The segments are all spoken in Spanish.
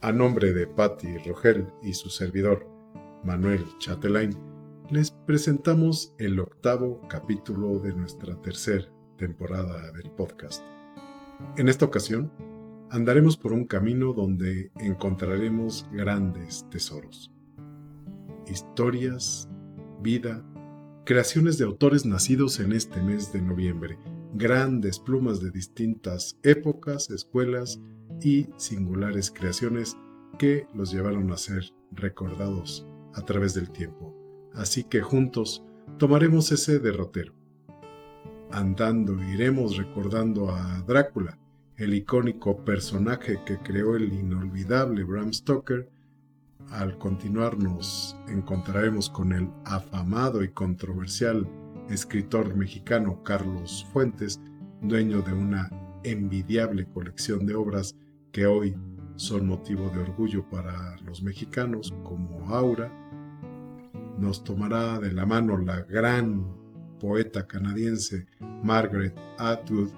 A nombre de Patti Rogel y su servidor, Manuel Chatelain, les presentamos el octavo capítulo de nuestra tercera temporada del podcast. En esta ocasión, andaremos por un camino donde encontraremos grandes tesoros. Historias, vida, creaciones de autores nacidos en este mes de noviembre, grandes plumas de distintas épocas, escuelas y singulares creaciones que los llevaron a ser recordados a través del tiempo. Así que juntos tomaremos ese derrotero. Andando iremos recordando a Drácula, el icónico personaje que creó el inolvidable Bram Stoker. Al continuar nos encontraremos con el afamado y controversial escritor mexicano Carlos Fuentes, dueño de una envidiable colección de obras que hoy son motivo de orgullo para los mexicanos, como Aura. Nos tomará de la mano la gran poeta canadiense Margaret Atwood,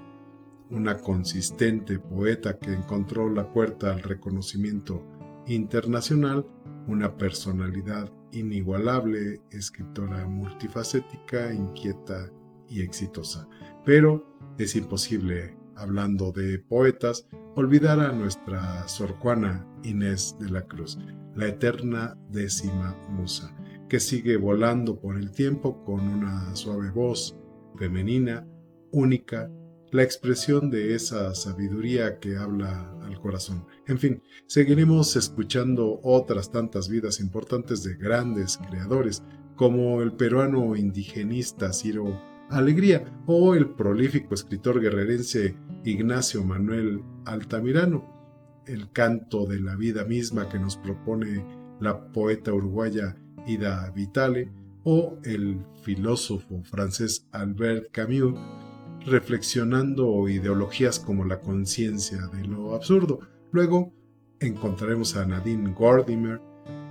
una consistente poeta que encontró la puerta al reconocimiento internacional, una personalidad inigualable, escritora multifacética, inquieta y exitosa. Pero es imposible hablando de poetas, olvidar a nuestra Sor Juana Inés de la Cruz, la eterna décima musa, que sigue volando por el tiempo con una suave voz femenina, única, la expresión de esa sabiduría que habla al corazón. En fin, seguiremos escuchando otras tantas vidas importantes de grandes creadores, como el peruano indigenista Ciro Alegría o el prolífico escritor guerrerense Ignacio Manuel Altamirano, el canto de la vida misma que nos propone la poeta uruguaya Ida Vitale o el filósofo francés Albert Camus, reflexionando ideologías como la conciencia de lo absurdo. Luego encontraremos a Nadine Gordimer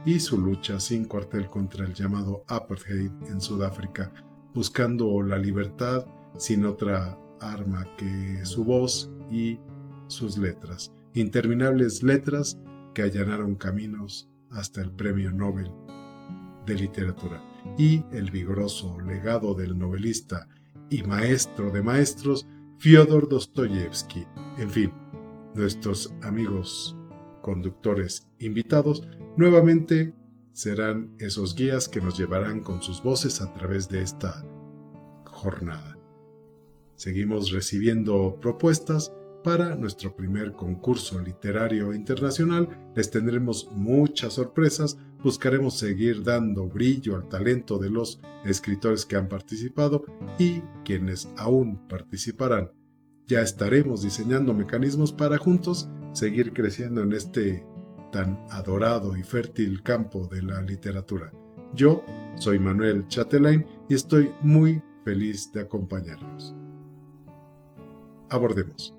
y su lucha sin cuartel contra el llamado apartheid en Sudáfrica, buscando la libertad sin otra arma que su voz y sus letras, interminables letras que allanaron caminos hasta el Premio Nobel de Literatura y el vigoroso legado del novelista y maestro de maestros Fyodor Dostoyevsky. En fin, nuestros amigos conductores invitados nuevamente serán esos guías que nos llevarán con sus voces a través de esta jornada. Seguimos recibiendo propuestas para nuestro primer concurso literario internacional. Les tendremos muchas sorpresas. Buscaremos seguir dando brillo al talento de los escritores que han participado y quienes aún participarán. Ya estaremos diseñando mecanismos para juntos seguir creciendo en este tan adorado y fértil campo de la literatura. Yo soy Manuel Chatelain y estoy muy feliz de acompañarnos. Abordemos.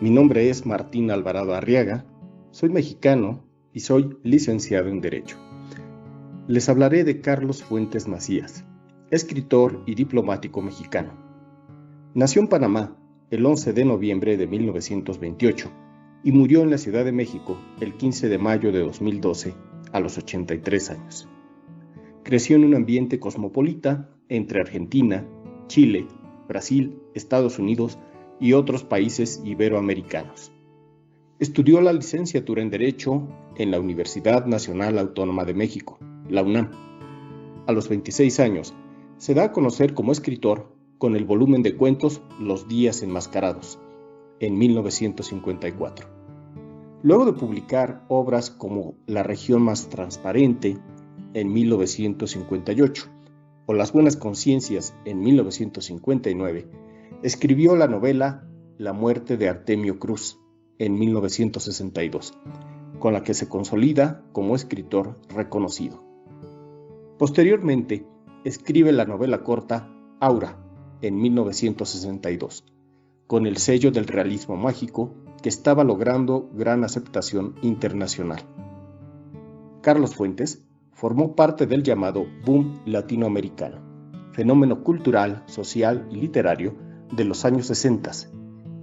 Mi nombre es Martín Alvarado Arriaga, soy mexicano y soy licenciado en Derecho. Les hablaré de Carlos Fuentes Macías, escritor y diplomático mexicano. Nació en Panamá el 11 de noviembre de 1928 y murió en la Ciudad de México el 15 de mayo de 2012 a los 83 años. Creció en un ambiente cosmopolita entre Argentina, Chile, Brasil, Estados Unidos y otros países iberoamericanos. Estudió la licenciatura en Derecho en la Universidad Nacional Autónoma de México, la UNAM. A los 26 años, se da a conocer como escritor con el volumen de cuentos Los días enmascarados, en 1954. Luego de publicar obras como La región más transparente, en 1958, o Las buenas conciencias, en 1959, escribió la novela La muerte de Artemio Cruz, en 1962, con la que se consolida como escritor reconocido. Posteriormente, escribe la novela corta Aura, en 1962, con el sello del realismo mágico que estaba logrando gran aceptación internacional. Carlos Fuentes formó parte del llamado boom latinoamericano, fenómeno cultural, social y literario de los años 60,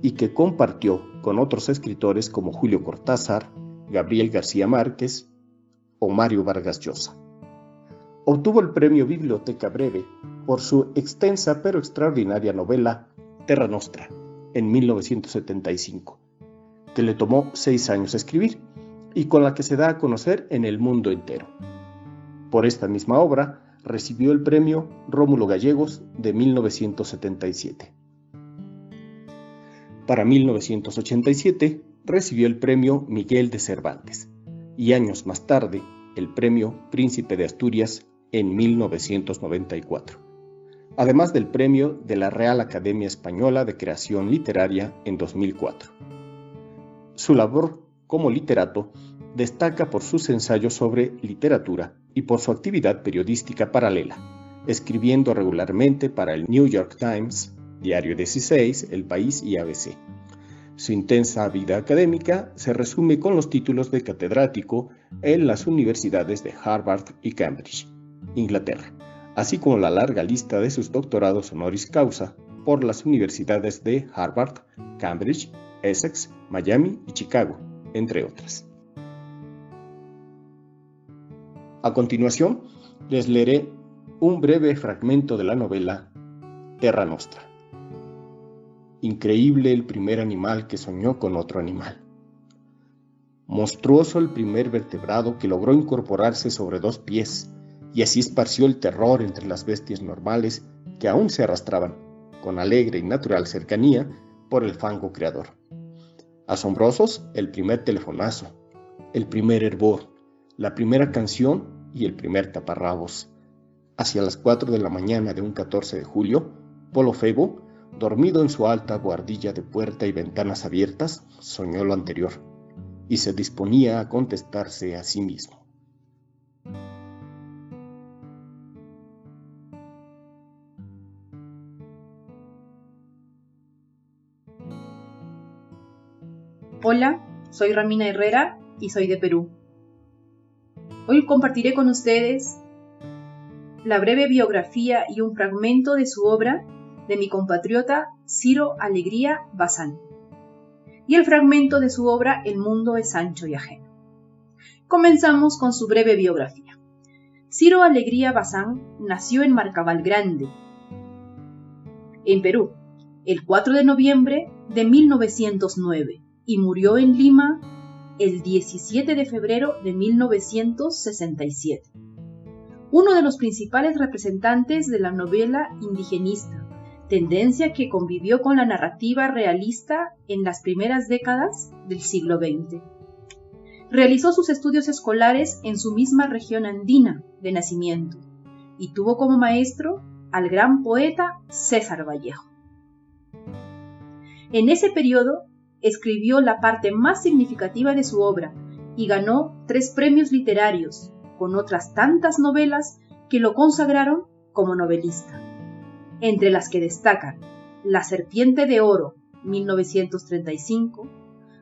y que compartió con otros escritores como Julio Cortázar, Gabriel García Márquez o Mario Vargas Llosa. Obtuvo el premio Biblioteca Breve por su extensa pero extraordinaria novela Terra Nostra en 1975, que le tomó seis años escribir y con la que se da a conocer en el mundo entero. Por esta misma obra recibió el premio Rómulo Gallegos de 1977. Para 1987 recibió el premio Miguel de Cervantes y años más tarde el premio Príncipe de Asturias en 1994, además del premio de la Real Academia Española de Creación Literaria en 2004. Su labor como literato destaca por sus ensayos sobre literatura y por su actividad periodística paralela, escribiendo regularmente para el New York Times, Diario 16, El País y ABC. Su intensa vida académica se resume con los títulos de catedrático en las universidades de Harvard y Cambridge, Inglaterra, así como la larga lista de sus doctorados honoris causa por las universidades de Harvard, Cambridge, Essex, Miami y Chicago, entre otras. A continuación, les leeré un breve fragmento de la novela Terra Nostra. Increíble el primer animal que soñó con otro animal. Monstruoso el primer vertebrado que logró incorporarse sobre dos pies y así esparció el terror entre las bestias normales que aún se arrastraban, con alegre y natural cercanía, por el fango creador. Asombrosos el primer telefonazo, el primer hervor, la primera canción y el primer taparrabos. Hacia las 4 de la mañana de un 14 de julio, Polo Febo, dormido en su alta guardilla de puerta y ventanas abiertas, soñó lo anterior y se disponía a contestarse a sí mismo. Hola, soy Ramina Herrera y soy de Perú. Hoy compartiré con ustedes la breve biografía y un fragmento de su obra de mi compatriota Ciro Alegría Bazán y el fragmento de su obra El mundo es ancho y ajeno. Comenzamos con su breve biografía. Ciro Alegría Bazán nació en Marcaval Grande, en Perú, el 4 de noviembre de 1909 y murió en Lima el 17 de febrero de 1967. Uno de los principales representantes de la novela indigenista, tendencia que convivió con la narrativa realista en las primeras décadas del siglo XX. Realizó sus estudios escolares en su misma región andina de nacimiento y tuvo como maestro al gran poeta César Vallejo. En ese periodo escribió la parte más significativa de su obra y ganó tres premios literarios, con otras tantas novelas que lo consagraron como novelista, entre las que destacan La Serpiente de Oro, 1935,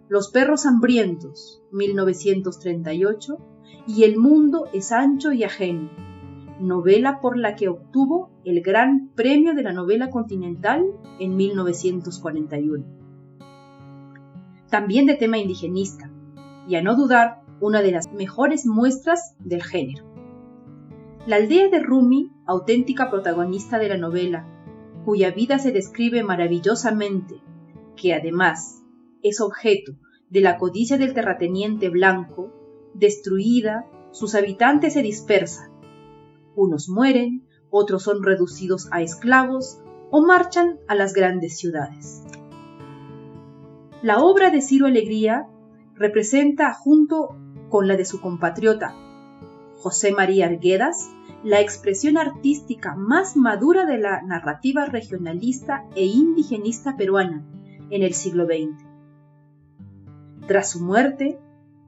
Los Perros Hambrientos, 1938, y El Mundo es Ancho y Ajeno, novela por la que obtuvo el Gran Premio de la Novela Continental en 1941 también de tema indigenista, y a no dudar, una de las mejores muestras del género. La aldea de Rumi, auténtica protagonista de la novela, cuya vida se describe maravillosamente, que además es objeto de la codicia del terrateniente blanco, destruida, sus habitantes se dispersan. Unos mueren, otros son reducidos a esclavos o marchan a las grandes ciudades. La obra de Ciro Alegría representa, junto con la de su compatriota José María Arguedas, la expresión artística más madura de la narrativa regionalista e indigenista peruana en el siglo XX. Tras su muerte,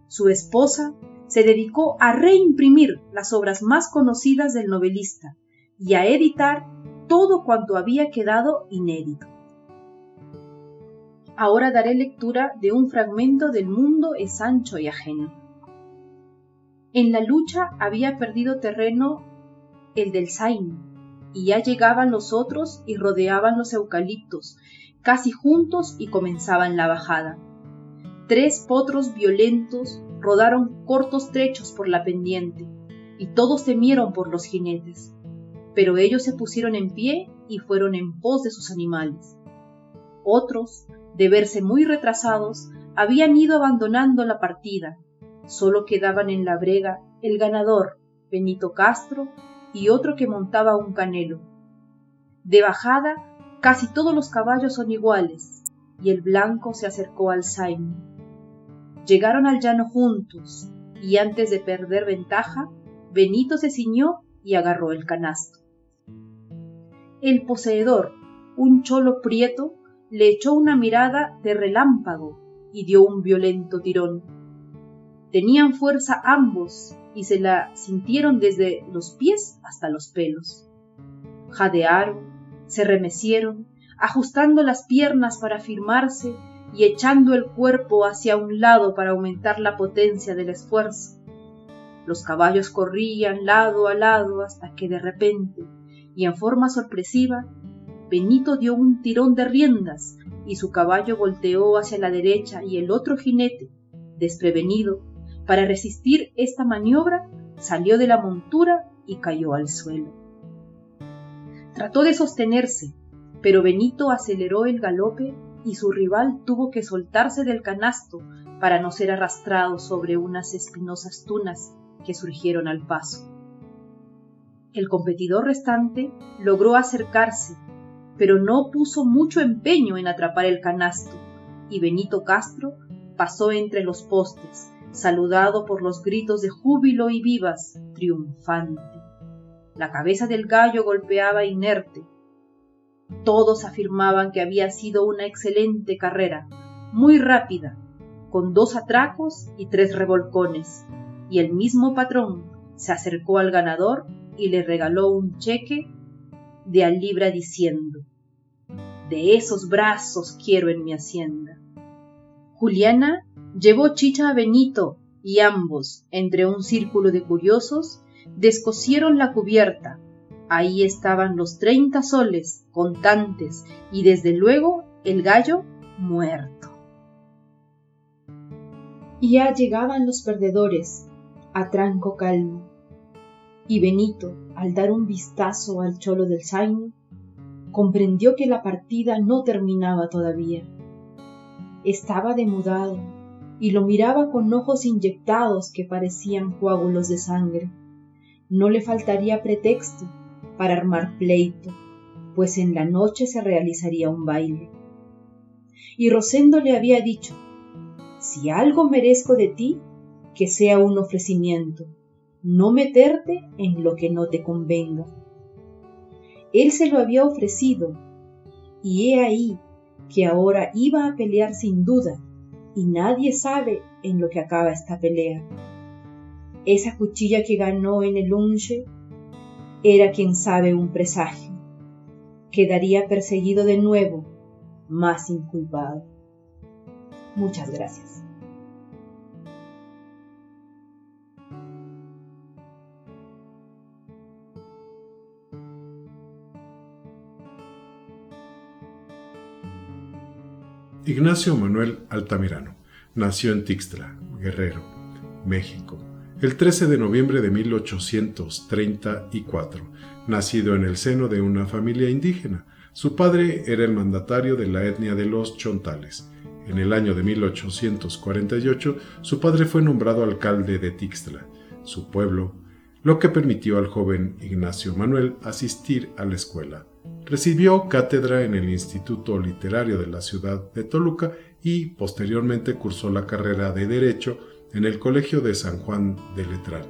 su esposa se dedicó a reimprimir las obras más conocidas del novelista y a editar todo cuanto había quedado inédito. Ahora daré lectura de un fragmento del mundo es ancho y ajeno. En la lucha había perdido terreno el del Zain, y ya llegaban los otros y rodeaban los eucaliptos, casi juntos y comenzaban la bajada. Tres potros violentos rodaron cortos trechos por la pendiente, y todos temieron por los jinetes, pero ellos se pusieron en pie y fueron en pos de sus animales. Otros, de verse muy retrasados, habían ido abandonando la partida, solo quedaban en la brega el ganador, Benito Castro, y otro que montaba un canelo. De bajada, casi todos los caballos son iguales, y el blanco se acercó al Zaino. Llegaron al llano juntos, y antes de perder ventaja, Benito se ciñó y agarró el canasto. El poseedor, un cholo prieto, le echó una mirada de relámpago y dio un violento tirón. Tenían fuerza ambos y se la sintieron desde los pies hasta los pelos. Jadearon, se remecieron, ajustando las piernas para firmarse y echando el cuerpo hacia un lado para aumentar la potencia del esfuerzo. Los caballos corrían lado a lado hasta que de repente, y en forma sorpresiva, Benito dio un tirón de riendas y su caballo volteó hacia la derecha y el otro jinete, desprevenido, para resistir esta maniobra, salió de la montura y cayó al suelo. Trató de sostenerse, pero Benito aceleró el galope y su rival tuvo que soltarse del canasto para no ser arrastrado sobre unas espinosas tunas que surgieron al paso. El competidor restante logró acercarse, pero no puso mucho empeño en atrapar el canasto, y Benito Castro pasó entre los postes, saludado por los gritos de júbilo y vivas, triunfante. La cabeza del gallo golpeaba inerte. Todos afirmaban que había sido una excelente carrera, muy rápida, con dos atracos y tres revolcones, y el mismo patrón se acercó al ganador y le regaló un cheque de a libra diciendo, de esos brazos quiero en mi hacienda. Juliana Llevó chicha a Benito y ambos, entre un círculo de curiosos, descosieron la cubierta. Ahí estaban los treinta soles, contantes, y desde luego el gallo muerto. Ya llegaban los perdedores, a tranco calmo. Y Benito, al dar un vistazo al cholo del Zaino, comprendió que la partida no terminaba todavía. Estaba demudado, y lo miraba con ojos inyectados que parecían coágulos de sangre. No le faltaría pretexto para armar pleito, pues en la noche se realizaría un baile. Y Rosendo le había dicho, si algo merezco de ti, que sea un ofrecimiento, no meterte en lo que no te convenga. Él se lo había ofrecido, y he ahí que ahora iba a pelear sin duda y nadie sabe en lo que acaba esta pelea. Esa cuchilla que ganó en el unche era quien sabe un presagio. Quedaría perseguido de nuevo, más inculpado. Muchas gracias. Ignacio Manuel Altamirano nació en Tixtla, Guerrero, México, el 13 de noviembre de 1834, nacido en el seno de una familia indígena. Su padre era el mandatario de la etnia de los chontales. En el año de 1848, su padre fue nombrado alcalde de Tixtla, su pueblo, lo que permitió al joven Ignacio Manuel asistir a la escuela. Recibió cátedra en el Instituto Literario de la ciudad de Toluca y posteriormente cursó la carrera de Derecho en el Colegio de San Juan de Letrar.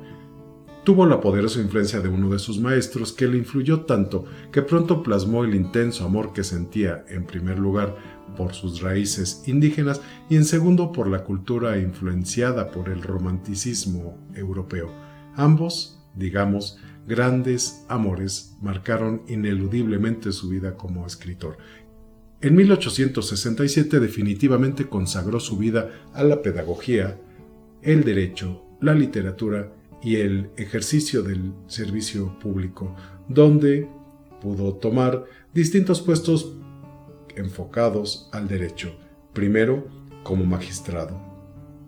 Tuvo la poderosa influencia de uno de sus maestros que le influyó tanto que pronto plasmó el intenso amor que sentía en primer lugar por sus raíces indígenas y en segundo por la cultura influenciada por el romanticismo europeo. Ambos, digamos, grandes amores marcaron ineludiblemente su vida como escritor. En 1867 definitivamente consagró su vida a la pedagogía, el derecho, la literatura y el ejercicio del servicio público, donde pudo tomar distintos puestos enfocados al derecho, primero como magistrado.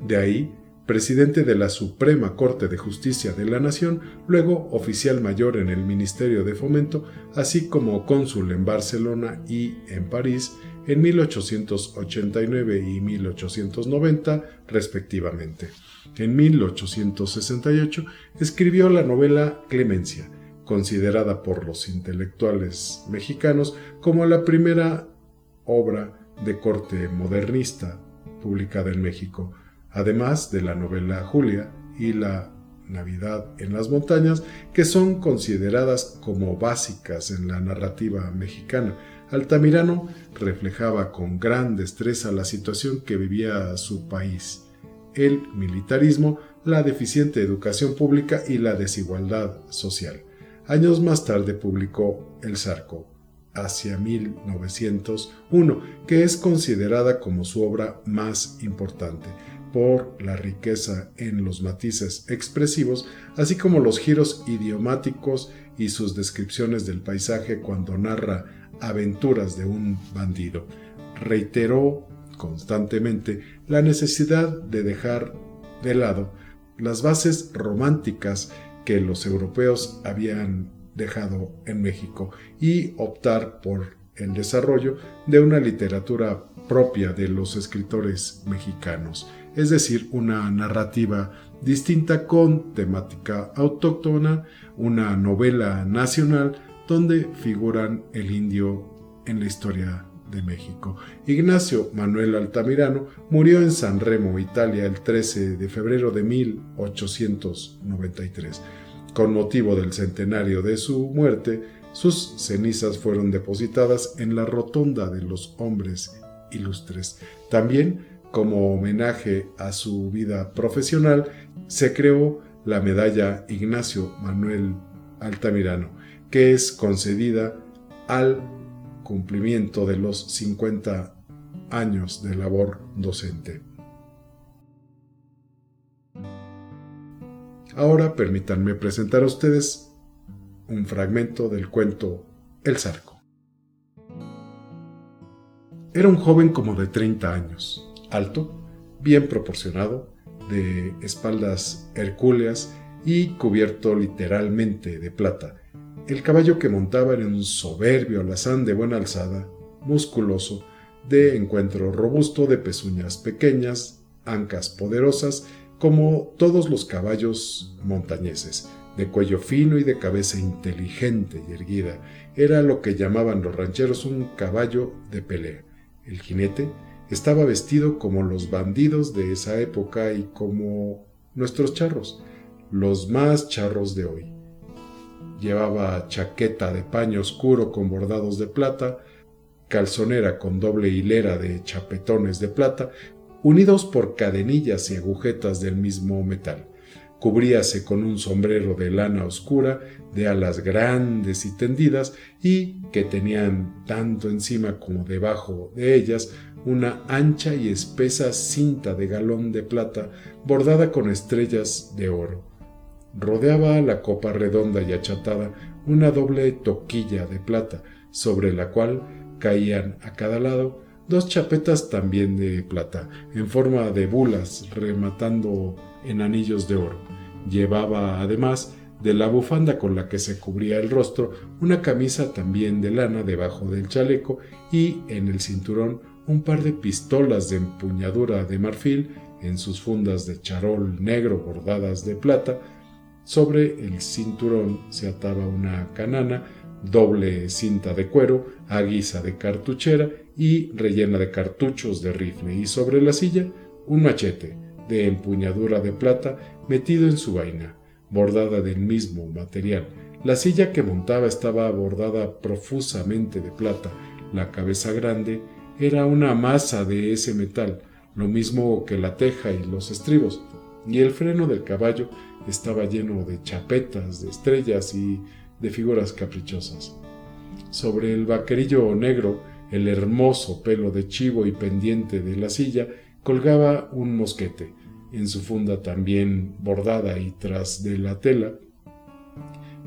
De ahí, presidente de la Suprema Corte de Justicia de la Nación, luego oficial mayor en el Ministerio de Fomento, así como cónsul en Barcelona y en París en 1889 y 1890 respectivamente. En 1868 escribió la novela Clemencia, considerada por los intelectuales mexicanos como la primera obra de corte modernista publicada en México, además de la novela Julia y la Navidad en las montañas, que son consideradas como básicas en la narrativa mexicana. Altamirano reflejaba con gran destreza la situación que vivía su país, el militarismo, la deficiente educación pública y la desigualdad social. Años más tarde publicó El Zarco, hacia 1901, que es considerada como su obra más importante por la riqueza en los matices expresivos, así como los giros idiomáticos y sus descripciones del paisaje cuando narra aventuras de un bandido. Reiteró constantemente la necesidad de dejar de lado las bases románticas que los europeos habían dejado en México y optar por el desarrollo de una literatura propia de los escritores mexicanos, es decir, una narrativa distinta con temática autóctona, una novela nacional donde figuran el indio en la historia de México. Ignacio Manuel Altamirano murió en San Remo, Italia, el 13 de febrero de 1893. Con motivo del centenario de su muerte, sus cenizas fueron depositadas en la Rotonda de los Hombres Ilustres. También, como homenaje a su vida profesional, se creó la medalla Ignacio Manuel Altamirano, que es concedida al cumplimiento de los 50 años de labor docente. Ahora permítanme presentar a ustedes un fragmento del cuento El Zarco. Era un joven como de 30 años, alto, bien proporcionado, de espaldas hercúleas y cubierto literalmente de plata. El caballo que montaba era un soberbio alazán de buena alzada, musculoso, de encuentro robusto, de pezuñas pequeñas, ancas poderosas como todos los caballos montañeses, de cuello fino y de cabeza inteligente y erguida. Era lo que llamaban los rancheros un caballo de pelea. El jinete estaba vestido como los bandidos de esa época y como nuestros charros, los más charros de hoy. Llevaba chaqueta de paño oscuro con bordados de plata, calzonera con doble hilera de chapetones de plata, unidos por cadenillas y agujetas del mismo metal. Cubríase con un sombrero de lana oscura, de alas grandes y tendidas, y que tenían tanto encima como debajo de ellas una ancha y espesa cinta de galón de plata bordada con estrellas de oro. Rodeaba la copa redonda y achatada una doble toquilla de plata, sobre la cual caían a cada lado dos chapetas también de plata, en forma de bulas, rematando en anillos de oro. Llevaba además de la bufanda con la que se cubría el rostro una camisa también de lana debajo del chaleco y en el cinturón un par de pistolas de empuñadura de marfil en sus fundas de charol negro bordadas de plata. Sobre el cinturón se ataba una canana, doble cinta de cuero, a guisa de cartuchera y rellena de cartuchos de rifle, y sobre la silla un machete de empuñadura de plata metido en su vaina, bordada del mismo material. La silla que montaba estaba bordada profusamente de plata, la cabeza grande era una masa de ese metal, lo mismo que la teja y los estribos, y el freno del caballo estaba lleno de chapetas, de estrellas y de figuras caprichosas. Sobre el vaquerillo negro el hermoso pelo de chivo y pendiente de la silla colgaba un mosquete, en su funda también bordada y tras de la tela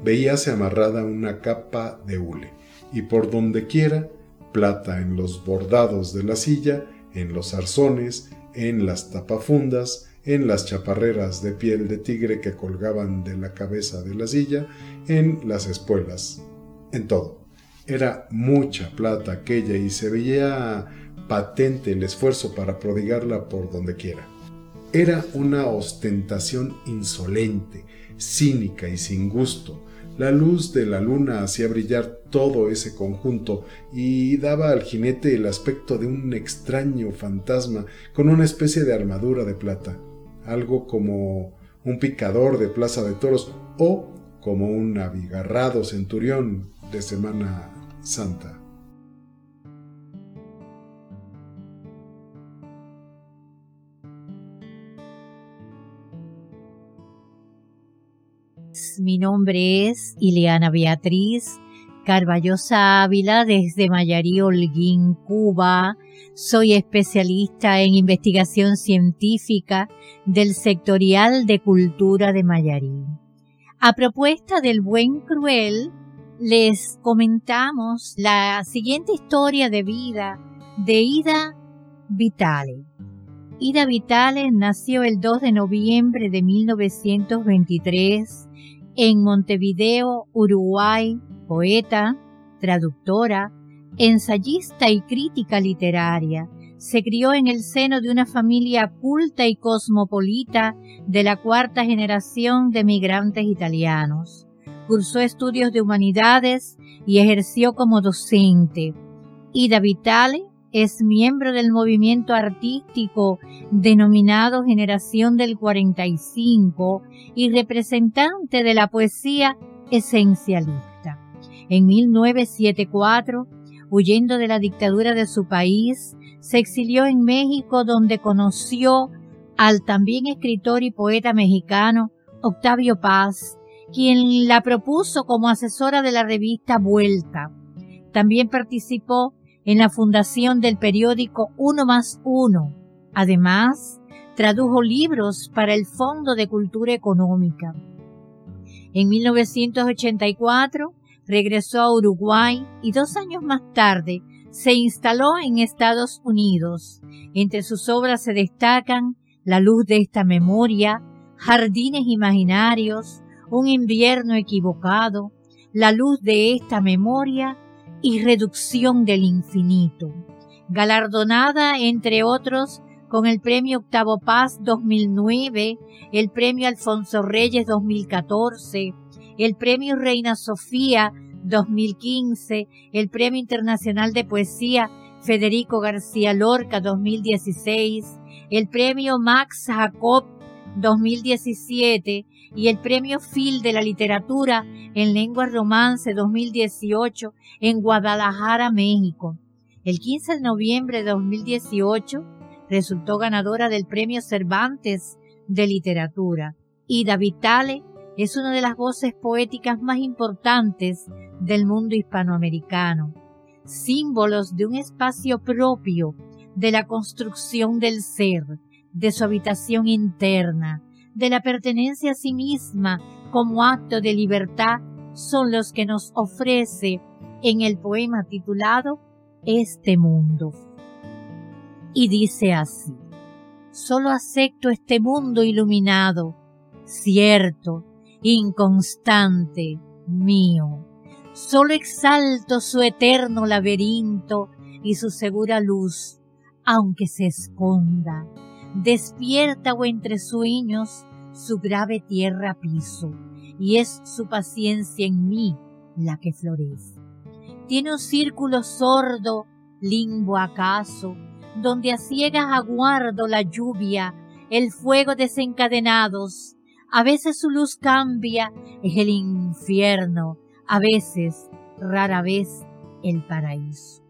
veíase amarrada una capa de hule, y por donde quiera plata en los bordados de la silla, en los arzones, en las tapafundas, en las chaparreras de piel de tigre que colgaban de la cabeza de la silla, en las espuelas, en todo. Era mucha plata aquella y se veía patente el esfuerzo para prodigarla por donde quiera. Era una ostentación insolente, cínica y sin gusto. La luz de la luna hacía brillar todo ese conjunto y daba al jinete el aspecto de un extraño fantasma con una especie de armadura de plata, algo como un picador de plaza de toros o como un abigarrado centurión de Semana Santa. Mi nombre es Ileana Beatriz Carballosa Ávila desde Mayarí Holguín, Cuba. Soy especialista en investigación científica del sectorial de cultura de Mayarí. A propuesta del buen cruel, les comentamos la siguiente historia de vida de Ida Vitale. Ida Vitale nació el 2 de noviembre de 1923 en Montevideo, Uruguay, poeta, traductora, ensayista y crítica literaria. Se crió en el seno de una familia culta y cosmopolita de la cuarta generación de migrantes italianos. Cursó estudios de humanidades y ejerció como docente. Ida Vitale es miembro del movimiento artístico denominado Generación del 45 y representante de la poesía esencialista. En 1974, huyendo de la dictadura de su país, se exilió en México donde conoció al también escritor y poeta mexicano Octavio Paz, quien la propuso como asesora de la revista Vuelta. También participó en la fundación del periódico Uno más Uno. Además, tradujo libros para el Fondo de Cultura Económica. En 1984 regresó a Uruguay y dos años más tarde se instaló en Estados Unidos. Entre sus obras se destacan La luz de esta memoria, Jardines imaginarios, Un invierno equivocado, La luz de esta memoria y reducción del infinito. Galardonada, entre otros, con el Premio Octavo Paz 2009, el Premio Alfonso Reyes 2014, el Premio Reina Sofía 2015, el Premio Internacional de Poesía Federico García Lorca 2016, el Premio Max Jacob 2017 y el Premio Phil de la Literatura en Lengua Romance 2018 en Guadalajara, México. El 15 de noviembre de 2018 resultó ganadora del Premio Cervantes de Literatura. Ida Vitale es una de las voces poéticas más importantes del mundo hispanoamericano, símbolos de un espacio propio de la construcción del ser, de su habitación interna, de la pertenencia a sí misma como acto de libertad, son los que nos ofrece en el poema titulado Este mundo. Y dice así, solo acepto este mundo iluminado, cierto, inconstante, mío. Solo exalto su eterno laberinto y su segura luz, aunque se esconda despierta o entre sueños su grave tierra piso, y es su paciencia en mí la que florece. Tiene un círculo sordo, limbo acaso, donde a ciegas aguardo la lluvia, el fuego desencadenados. A veces su luz cambia, es el infierno, a veces, rara vez, el paraíso.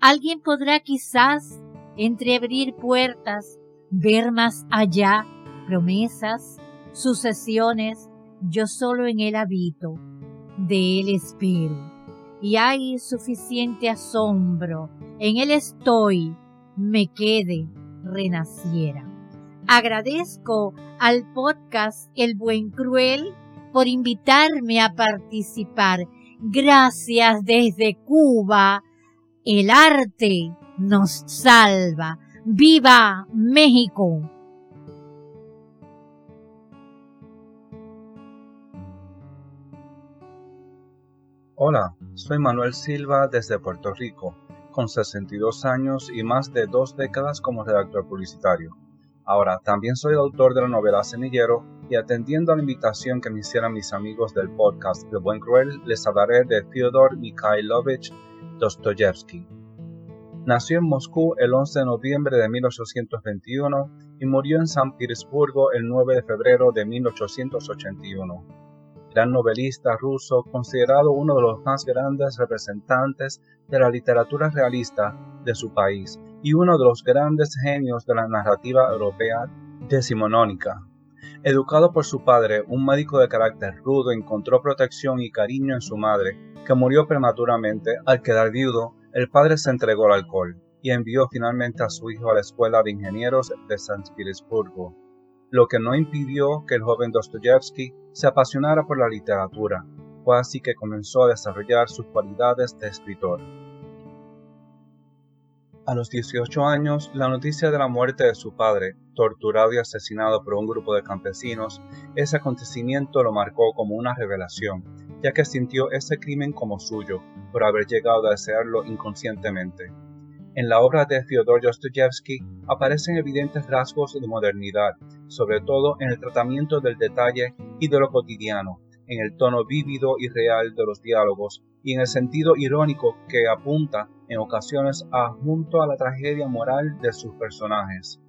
Alguien podrá quizás entreabrir puertas ver más allá, promesas, sucesiones, yo solo en él habito, de él espero. Y hay suficiente asombro, en él estoy, me quede, renaciera. Agradezco al podcast El Buen Cruel por invitarme a participar. Gracias desde Cuba El arte nos salva. ¡Viva México! Hola, soy Manuel Silva desde Puerto Rico, con 62 años y más de dos décadas como redactor publicitario. Ahora, también soy autor de la novela Semillero y atendiendo a la invitación que me hicieron mis amigos del podcast El Buen Cruel, les hablaré de Fyodor Mikhailovich Dostoyevsky. Nació en Moscú el 11 de noviembre de 1821 y murió en San Petersburgo el 9 de febrero de 1881 gran novelista ruso, considerado uno de los más grandes representantes de la literatura realista de su país y uno de los grandes genios de la narrativa europea decimonónica. Educado por su padre, un médico de carácter rudo encontró protección y cariño en su madre, que murió prematuramente al quedar viudo. El padre se entregó al alcohol y envió finalmente a su hijo a la escuela de ingenieros de San Petersburgo lo que no impidió que el joven Dostoyevsky se apasionara por la literatura, fue así que comenzó a desarrollar sus cualidades de escritor. A los 18 años, la noticia de la muerte de su padre, torturado y asesinado por un grupo de campesinos, ese acontecimiento lo marcó como una revelación, ya que sintió ese crimen como suyo, por haber llegado a desearlo inconscientemente. En la obra de Fyodor Dostoyevsky aparecen evidentes rasgos de modernidad, sobre todo en el tratamiento del detalle y de lo cotidiano, en el tono vívido y real de los diálogos y en el sentido irónico que apunta en ocasiones a junto a la tragedia moral de sus personajes.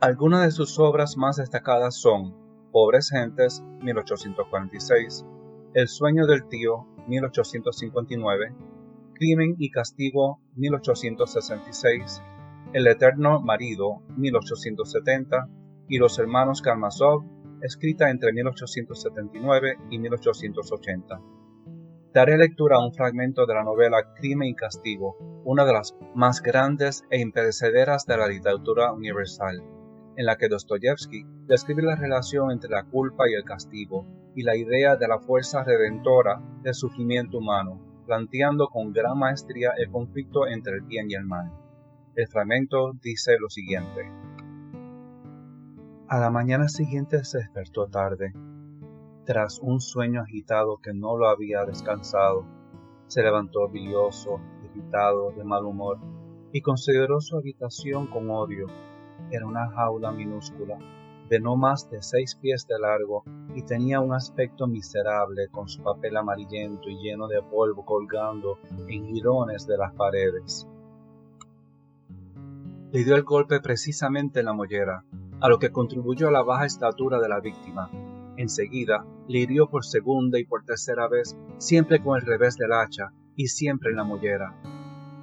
Algunas de sus obras más destacadas son Pobres Gentes, 1846, El sueño del tío, 1859, Crimen y Castigo 1866, El Eterno Marido 1870 y Los Hermanos Karamazov, escrita entre 1879 y 1880. Daré lectura a un fragmento de la novela Crimen y Castigo, una de las más grandes e imperecederas de la literatura universal, en la que Dostoyevsky describe la relación entre la culpa y el castigo y la idea de la fuerza redentora del sufrimiento humano planteando con gran maestría el conflicto entre el bien y el mal. El fragmento dice lo siguiente. A la mañana siguiente se despertó tarde. Tras un sueño agitado que no lo había descansado, se levantó bilioso, irritado, de mal humor, y consideró su habitación con odio. Era una jaula minúscula, de no más de seis pies de largo y tenía un aspecto miserable con su papel amarillento y lleno de polvo colgando en jirones de las paredes. Le dio el golpe precisamente en la mollera, a lo que contribuyó a la baja estatura de la víctima. Enseguida le hirió por segunda y por tercera vez, siempre con el revés del hacha y siempre en la mollera.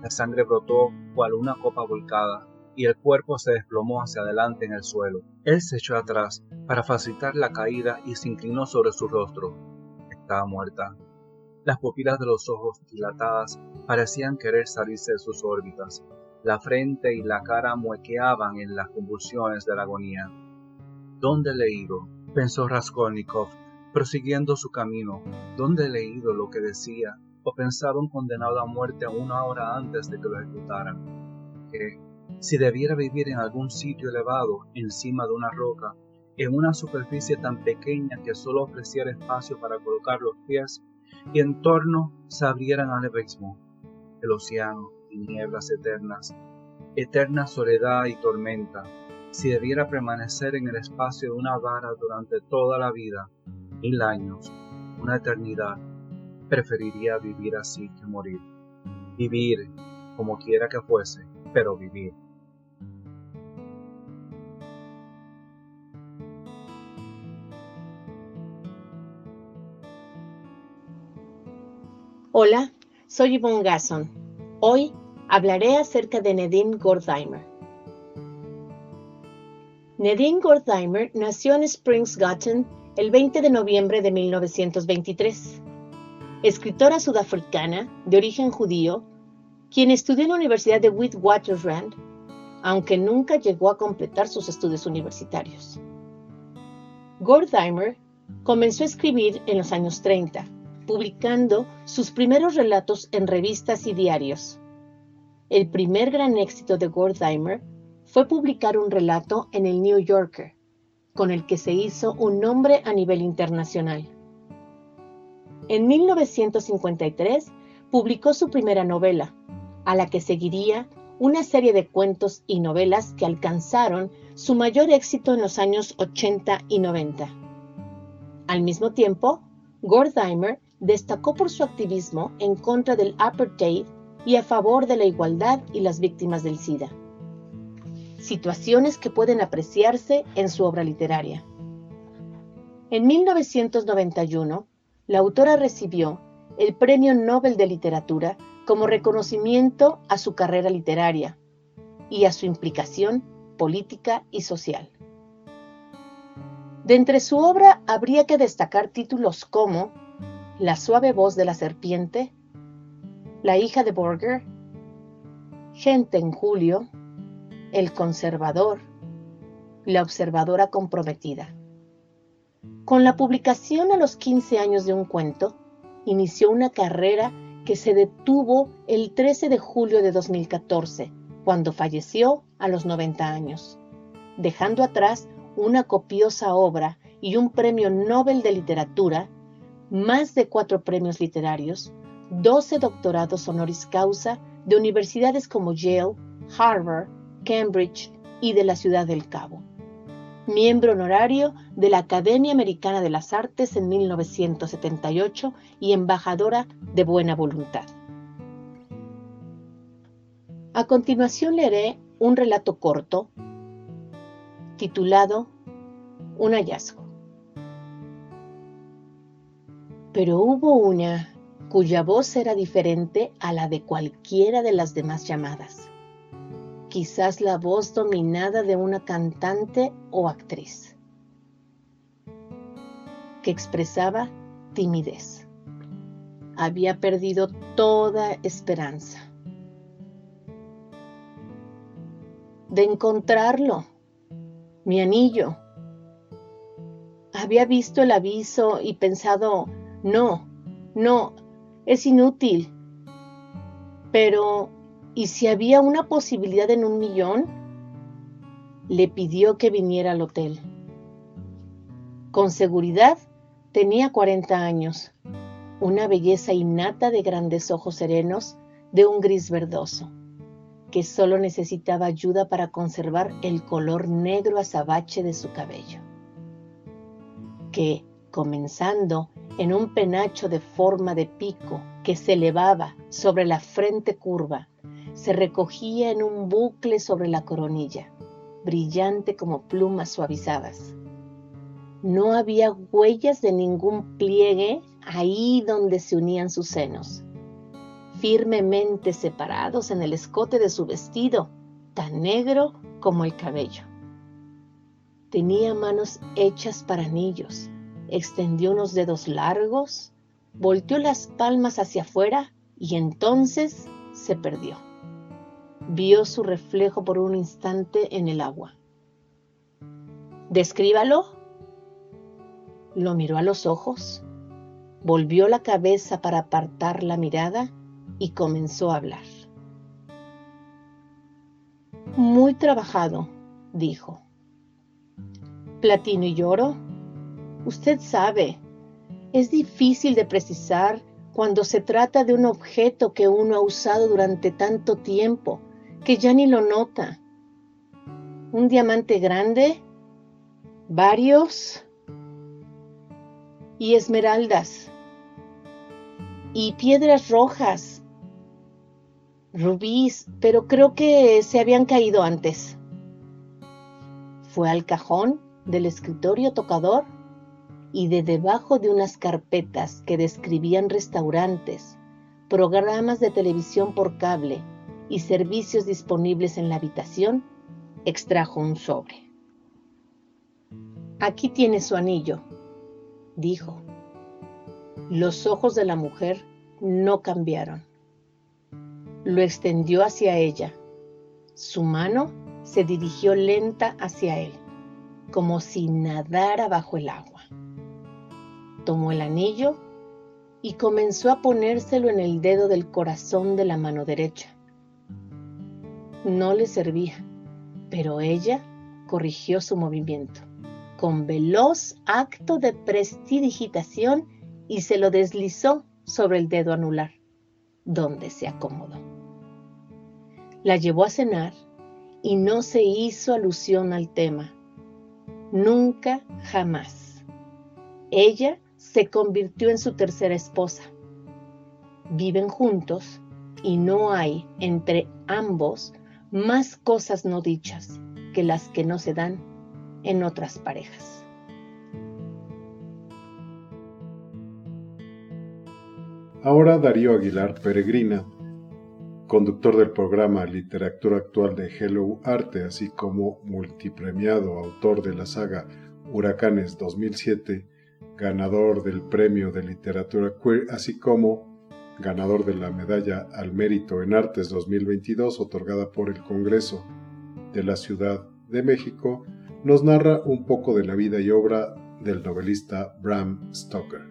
La sangre brotó cual una copa volcada y el cuerpo se desplomó hacia adelante en el suelo. Él se echó atrás para facilitar la caída y se inclinó sobre su rostro. Estaba muerta. Las pupilas de los ojos dilatadas parecían querer salirse de sus órbitas. La frente y la cara muequeaban en las convulsiones de la agonía. ¿Dónde he leído? pensó Raskolnikov, prosiguiendo su camino. ¿Dónde he leído lo que decía? ¿O pensaba un condenado a muerte una hora antes de que lo ejecutaran? ¿Qué? Si debiera vivir en algún sitio elevado, encima de una roca, en una superficie tan pequeña que solo ofreciera espacio para colocar los pies, y en torno se abrieran al abismo, el océano, nieblas eternas, eterna soledad y tormenta, si debiera permanecer en el espacio de una vara durante toda la vida, mil años, una eternidad, preferiría vivir así que morir. Vivir, como quiera que fuese, pero vivir. Hola, soy Yvonne Gasson. Hoy hablaré acerca de Nadine Gordimer. Nadine Gordimer nació en Springs Gotten el 20 de noviembre de 1923. Escritora sudafricana de origen judío, quien estudió en la Universidad de Witwatersrand, aunque nunca llegó a completar sus estudios universitarios. Gordimer comenzó a escribir en los años 30 publicando sus primeros relatos en revistas y diarios. El primer gran éxito de Gordheimer fue publicar un relato en el New Yorker, con el que se hizo un nombre a nivel internacional. En 1953 publicó su primera novela, a la que seguiría una serie de cuentos y novelas que alcanzaron su mayor éxito en los años 80 y 90. Al mismo tiempo, Gordheimer destacó por su activismo en contra del apartheid y a favor de la igualdad y las víctimas del SIDA. Situaciones que pueden apreciarse en su obra literaria. En 1991, la autora recibió el Premio Nobel de Literatura como reconocimiento a su carrera literaria y a su implicación política y social. De entre su obra habría que destacar títulos como La suave voz de la serpiente, La hija de Borger, Gente en Julio, El conservador, La observadora comprometida. Con la publicación a los 15 años de un cuento, inició una carrera que se detuvo el 13 de julio de 2014, cuando falleció a los 90 años, dejando atrás una copiosa obra y un premio Nobel de Literatura, más de cuatro premios literarios, 12 doctorados honoris causa de universidades como Yale, Harvard, Cambridge y de la Ciudad del Cabo. Miembro honorario de la Academia Americana de las Artes en 1978 y embajadora de buena voluntad. A continuación leeré un relato corto titulado Un hallazgo. Pero hubo una cuya voz era diferente a la de cualquiera de las demás llamadas. Quizás la voz dominada de una cantante o actriz, que expresaba timidez. Había perdido toda esperanza de encontrarlo mi anillo. Había visto el aviso y pensado, no, no, es inútil. Pero, ¿y si había una posibilidad en un millón? Le pidió que viniera al hotel. Con seguridad, tenía 40 años, una belleza innata de grandes ojos serenos de un gris verdoso que solo necesitaba ayuda para conservar el color negro azabache de su cabello, que, comenzando en un penacho de forma de pico que se elevaba sobre la frente curva, se recogía en un bucle sobre la coronilla, brillante como plumas suavizadas. No había huellas de ningún pliegue ahí donde se unían sus senos firmemente separados en el escote de su vestido, tan negro como el cabello. Tenía manos hechas para anillos, extendió unos dedos largos, volteó las palmas hacia afuera y entonces se perdió. Vio su reflejo por un instante en el agua. Descríbalo. Lo miró a los ojos, volvió la cabeza para apartar la mirada y comenzó a hablar. Muy trabajado, dijo. Platino y oro. Usted sabe, es difícil de precisar cuando se trata de un objeto que uno ha usado durante tanto tiempo que ya ni lo nota. Un diamante grande, varios y esmeraldas y piedras rojas Rubíes, pero creo que se habían caído antes. Fue al cajón del escritorio tocador y de debajo de unas carpetas que describían restaurantes, programas de televisión por cable y servicios disponibles en la habitación, extrajo un sobre. Aquí tiene su anillo, dijo. Los ojos de la mujer no cambiaron. Lo extendió hacia ella. Su mano se dirigió lenta hacia él, como si nadara bajo el agua. Tomó el anillo y comenzó a ponérselo en el dedo del corazón de la mano derecha. No le servía, pero ella corrigió su movimiento con veloz acto de prestidigitación y se lo deslizó sobre el dedo anular, donde se acomodó. La llevó a cenar y no se hizo alusión al tema. Nunca, jamás. Ella se convirtió en su tercera esposa. Viven juntos y no hay entre ambos más cosas no dichas que las que no se dan en otras parejas. Ahora Darío Aguilar Peregrina, conductor del programa Literatura Actual de Hello Arte, así como multipremiado autor de la saga Huracanes 2007, ganador del Premio de Literatura Queer, así como ganador de la Medalla al Mérito en Artes 2022 otorgada por el Congreso de la Ciudad de México, nos narra un poco de la vida y obra del novelista Bram Stoker.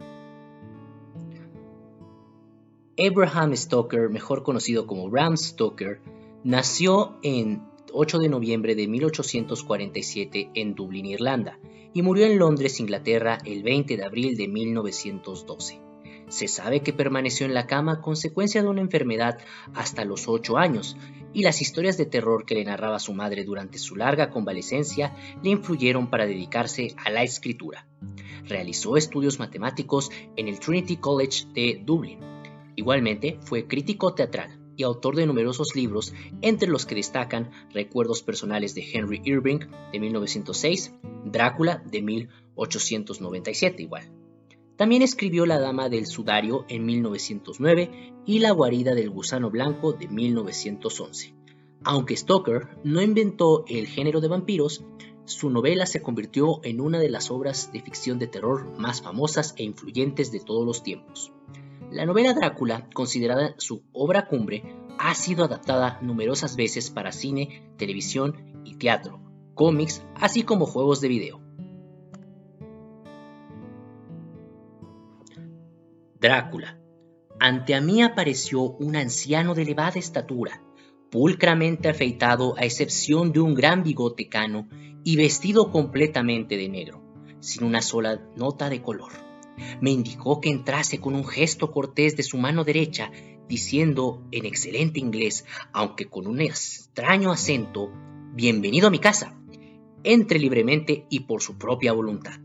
Abraham Stoker, mejor conocido como Bram Stoker, nació en 8 de noviembre de 1847 en Dublín, Irlanda, y murió en Londres, Inglaterra, el 20 de abril de 1912. Se sabe que permaneció en la cama consecuencia de una enfermedad hasta los 8 años, y las historias de terror que le narraba su madre durante su larga convalecencia le influyeron para dedicarse a la escritura. Realizó estudios matemáticos en el Trinity College de Dublín. Igualmente fue crítico teatral y autor de numerosos libros, entre los que destacan Recuerdos personales de Henry Irving de 1906, Drácula de 1897 igual. También escribió La Dama del Sudario en 1909 y La Guarida del Gusano Blanco de 1911. Aunque Stoker no inventó el género de vampiros, su novela se convirtió en una de las obras de ficción de terror más famosas e influyentes de todos los tiempos. La novela Drácula, considerada su obra cumbre, ha sido adaptada numerosas veces para cine, televisión y teatro, cómics, así como juegos de video. Drácula. Ante mí apareció un anciano de elevada estatura, pulcramente afeitado a excepción de un gran bigote cano y vestido completamente de negro, sin una sola nota de color. Me indicó que entrase con un gesto cortés de su mano derecha, diciendo en excelente inglés, aunque con un extraño acento, Bienvenido a mi casa. Entre libremente y por su propia voluntad.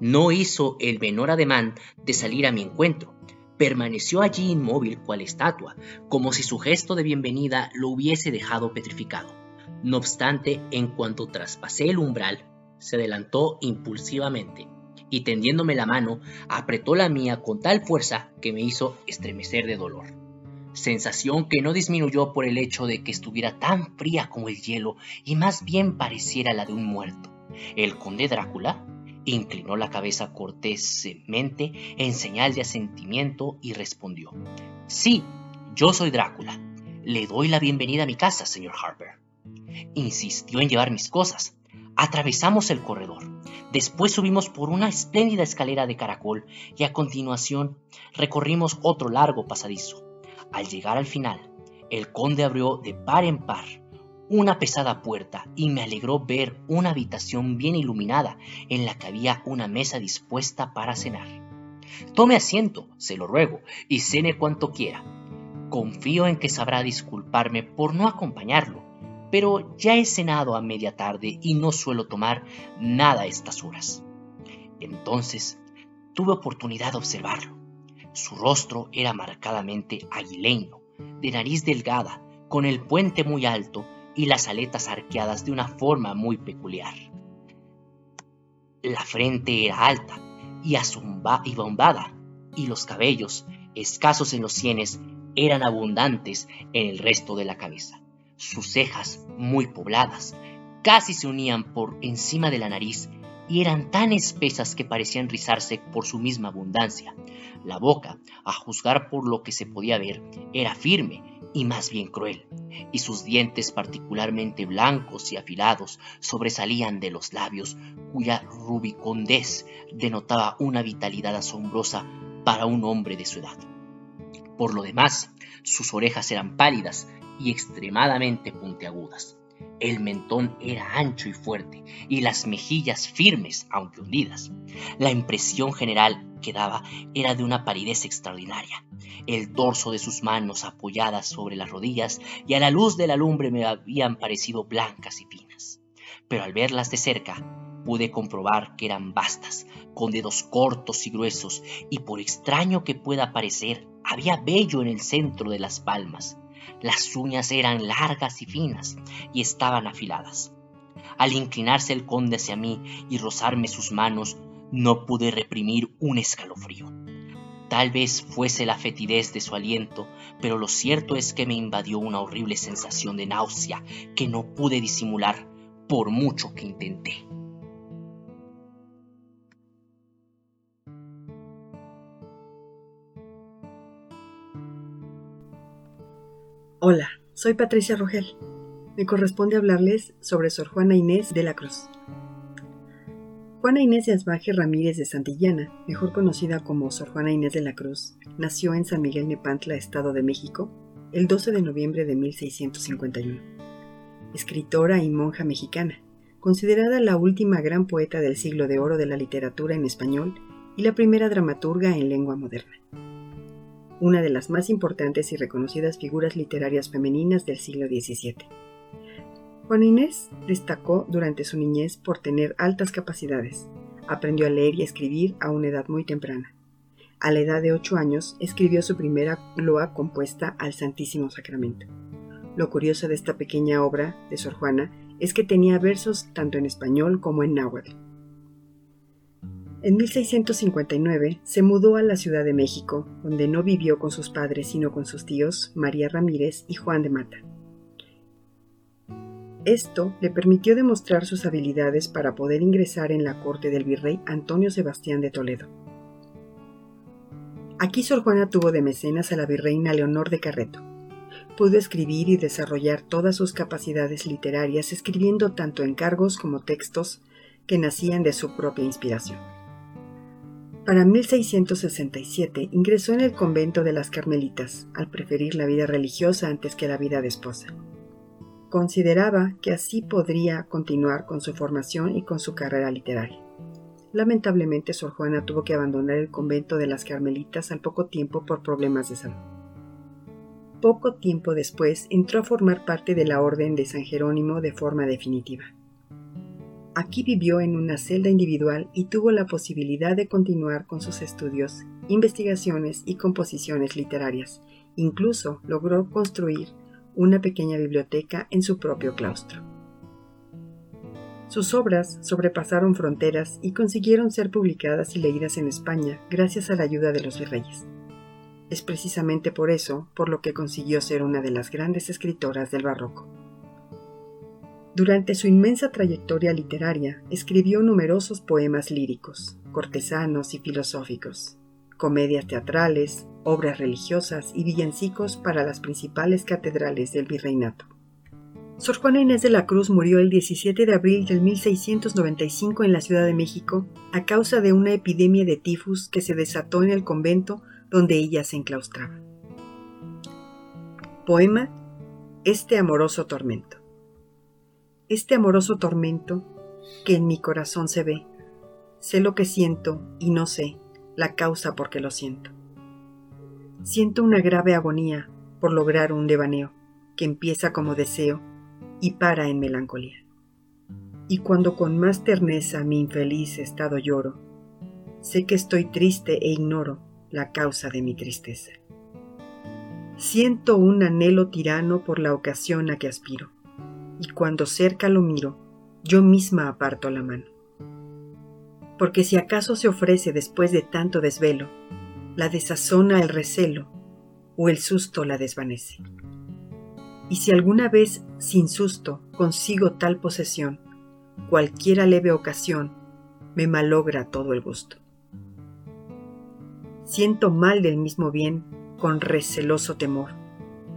No hizo el menor ademán de salir a mi encuentro. Permaneció allí inmóvil cual estatua, como si su gesto de bienvenida lo hubiese dejado petrificado. No obstante, en cuanto traspasé el umbral, se adelantó impulsivamente y tendiéndome la mano, apretó la mía con tal fuerza que me hizo estremecer de dolor. Sensación que no disminuyó por el hecho de que estuviera tan fría como el hielo y más bien pareciera la de un muerto. El conde Drácula Inclinó la cabeza cortésmente en señal de asentimiento y respondió, Sí, yo soy Drácula. Le doy la bienvenida a mi casa, señor Harper. Insistió en llevar mis cosas. Atravesamos el corredor. Después subimos por una espléndida escalera de caracol y a continuación recorrimos otro largo pasadizo. Al llegar al final, el conde abrió de par en par una pesada puerta y me alegró ver una habitación bien iluminada en la que había una mesa dispuesta para cenar. Tome asiento, se lo ruego, y cene cuanto quiera. Confío en que sabrá disculparme por no acompañarlo, pero ya he cenado a media tarde y no suelo tomar nada a estas horas. Entonces tuve oportunidad de observarlo. Su rostro era marcadamente aguileño, de nariz delgada, con el puente muy alto y las aletas arqueadas de una forma muy peculiar. La frente era alta y, y bombada, y los cabellos, escasos en los sienes, eran abundantes en el resto de la cabeza. Sus cejas, muy pobladas, casi se unían por encima de la nariz y eran tan espesas que parecían rizarse por su misma abundancia. La boca, a juzgar por lo que se podía ver, era firme y más bien cruel, y sus dientes particularmente blancos y afilados sobresalían de los labios, cuya rubicondez denotaba una vitalidad asombrosa para un hombre de su edad. Por lo demás, sus orejas eran pálidas y extremadamente puntiagudas. El mentón era ancho y fuerte y las mejillas firmes, aunque hundidas. La impresión general que daba era de una palidez extraordinaria. El dorso de sus manos apoyadas sobre las rodillas y a la luz de la lumbre me habían parecido blancas y finas. Pero al verlas de cerca pude comprobar que eran vastas, con dedos cortos y gruesos, y por extraño que pueda parecer, había vello en el centro de las palmas. Las uñas eran largas y finas y estaban afiladas. Al inclinarse el conde hacia mí y rozarme sus manos, no pude reprimir un escalofrío. Tal vez fuese la fetidez de su aliento, pero lo cierto es que me invadió una horrible sensación de náusea que no pude disimular por mucho que intenté. Hola, soy Patricia Rogel. Me corresponde hablarles sobre Sor Juana Inés de la Cruz. Juana Inés de Asbaje Ramírez de Santillana, mejor conocida como Sor Juana Inés de la Cruz, nació en San Miguel Nepantla, Estado de México, el 12 de noviembre de 1651. Escritora y monja mexicana, considerada la última gran poeta del siglo de oro de la literatura en español y la primera dramaturga en lengua moderna una de las más importantes y reconocidas figuras literarias femeninas del siglo XVII. Juana Inés destacó durante su niñez por tener altas capacidades. Aprendió a leer y escribir a una edad muy temprana. A la edad de ocho años escribió su primera loa compuesta al Santísimo Sacramento. Lo curioso de esta pequeña obra de Sor Juana es que tenía versos tanto en español como en náhuatl. En 1659 se mudó a la Ciudad de México, donde no vivió con sus padres sino con sus tíos María Ramírez y Juan de Mata. Esto le permitió demostrar sus habilidades para poder ingresar en la corte del virrey Antonio Sebastián de Toledo. Aquí Sor Juana tuvo de mecenas a la virreina Leonor de Carreto. Pudo escribir y desarrollar todas sus capacidades literarias escribiendo tanto encargos como textos que nacían de su propia inspiración. Para 1667 ingresó en el convento de las Carmelitas, al preferir la vida religiosa antes que la vida de esposa. Consideraba que así podría continuar con su formación y con su carrera literaria. Lamentablemente, Sor Juana tuvo que abandonar el convento de las Carmelitas al poco tiempo por problemas de salud. Poco tiempo después entró a formar parte de la Orden de San Jerónimo de forma definitiva. Aquí vivió en una celda individual y tuvo la posibilidad de continuar con sus estudios, investigaciones y composiciones literarias. Incluso logró construir una pequeña biblioteca en su propio claustro. Sus obras sobrepasaron fronteras y consiguieron ser publicadas y leídas en España gracias a la ayuda de los virreyes. Es precisamente por eso por lo que consiguió ser una de las grandes escritoras del barroco. Durante su inmensa trayectoria literaria, escribió numerosos poemas líricos, cortesanos y filosóficos, comedias teatrales, obras religiosas y villancicos para las principales catedrales del virreinato. Sor Juana Inés de la Cruz murió el 17 de abril del 1695 en la Ciudad de México a causa de una epidemia de tifus que se desató en el convento donde ella se enclaustraba. Poema Este amoroso tormento este amoroso tormento que en mi corazón se ve. Sé lo que siento y no sé la causa por qué lo siento. Siento una grave agonía por lograr un devaneo que empieza como deseo y para en melancolía. Y cuando con más terneza mi infeliz estado lloro, sé que estoy triste e ignoro la causa de mi tristeza. Siento un anhelo tirano por la ocasión a que aspiro y cuando cerca lo miro, yo misma aparto la mano. Porque si acaso se ofrece después de tanto desvelo, la desazona el recelo o el susto la desvanece. Y si alguna vez sin susto consigo tal posesión, cualquiera leve ocasión me malogra todo el gusto. Siento mal del mismo bien con receloso temor,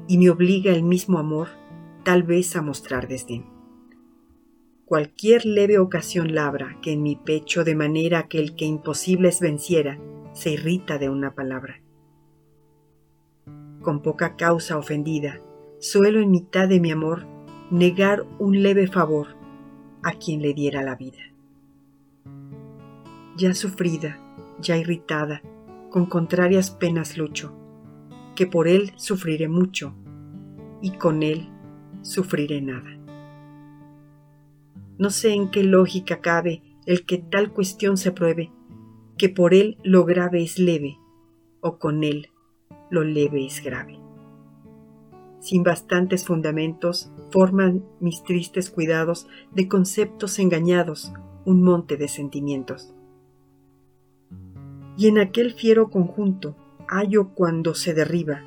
y me obliga el mismo amor tal vez a mostrar desdén. Cualquier leve ocasión labra que en mi pecho de manera que el que imposibles venciera, se irrita de una palabra. Con poca causa ofendida, suelo en mitad de mi amor negar un leve favor a quien le diera la vida. Ya sufrida, ya irritada, con contrarias penas lucho, que por él sufriré mucho y con él sufriré nada. No sé en qué lógica cabe el que tal cuestión se pruebe, que por él lo grave es leve, o con él lo leve es grave. Sin bastantes fundamentos, forman mis tristes cuidados de conceptos engañados un monte de sentimientos. Y en aquel fiero conjunto hallo cuando se derriba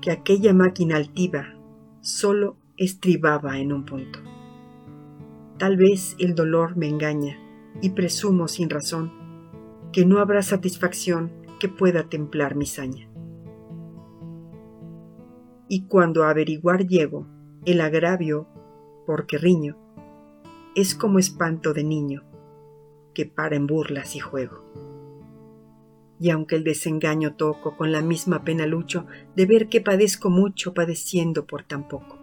que aquella máquina altiva solo estribaba en un punto. Tal vez el dolor me engaña y presumo sin razón que no habrá satisfacción que pueda templar mi saña. Y cuando a averiguar llego el agravio, porque riño, es como espanto de niño que para en burlas y juego. Y aunque el desengaño toco, con la misma pena lucho de ver que padezco mucho padeciendo por tan poco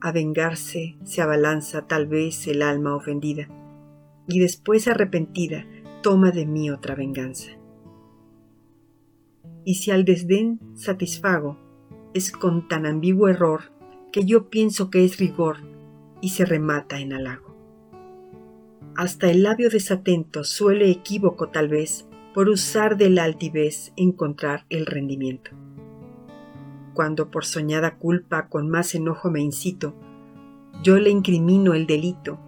a vengarse se abalanza tal vez el alma ofendida, y después arrepentida toma de mí otra venganza. Y si al desdén satisfago, es con tan ambiguo error que yo pienso que es rigor y se remata en halago. Hasta el labio desatento suele equívoco tal vez por usar de la altivez encontrar el rendimiento cuando por soñada culpa con más enojo me incito, yo le incrimino el delito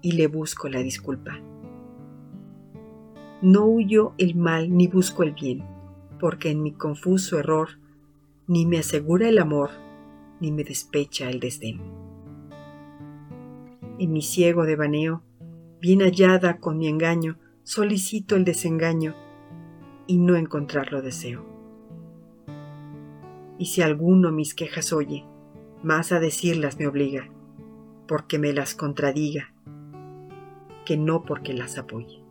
y le busco la disculpa. No huyo el mal ni busco el bien, porque en mi confuso error ni me asegura el amor, ni me despecha el desdén. En mi ciego devaneo, bien hallada con mi engaño, solicito el desengaño y no encontrarlo deseo y si alguno mis quejas oye, más a decirlas me obliga, porque me las contradiga, que no porque las apoye.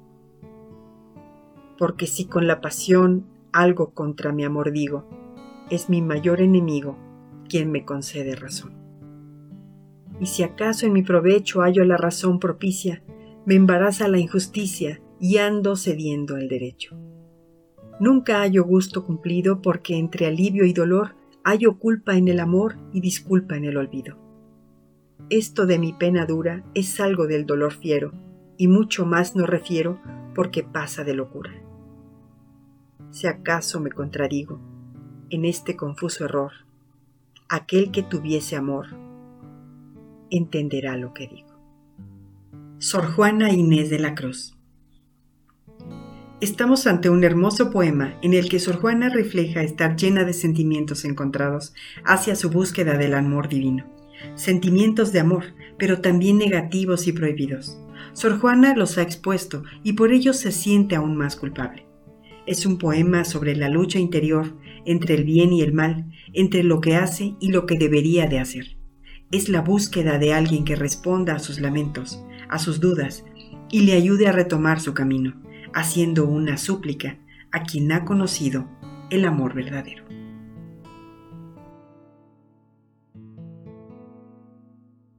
Porque si con la pasión algo contra mi amor digo, es mi mayor enemigo quien me concede razón. Y si acaso en mi provecho hallo la razón propicia, me embaraza la injusticia y ando cediendo el derecho. Nunca hallo gusto cumplido porque entre alivio y dolor hallo culpa en el amor y disculpa en el olvido. Esto de mi pena dura es algo del dolor fiero, y mucho más no refiero porque pasa de locura. Si acaso me contradigo en este confuso error, aquel que tuviese amor entenderá lo que digo. Sor Juana Inés de la Cruz Estamos ante un hermoso poema en el que Sor Juana refleja estar llena de sentimientos encontrados hacia su búsqueda del amor divino. Sentimientos de amor, pero también negativos y prohibidos. Sor Juana los ha expuesto y por ello se siente aún más culpable. Es un poema sobre la lucha interior entre el bien y el mal, entre lo que hace y lo que debería de hacer. Es la búsqueda de alguien que responda a sus lamentos, a sus dudas y le ayude a retomar su camino haciendo una súplica a quien ha conocido el amor verdadero.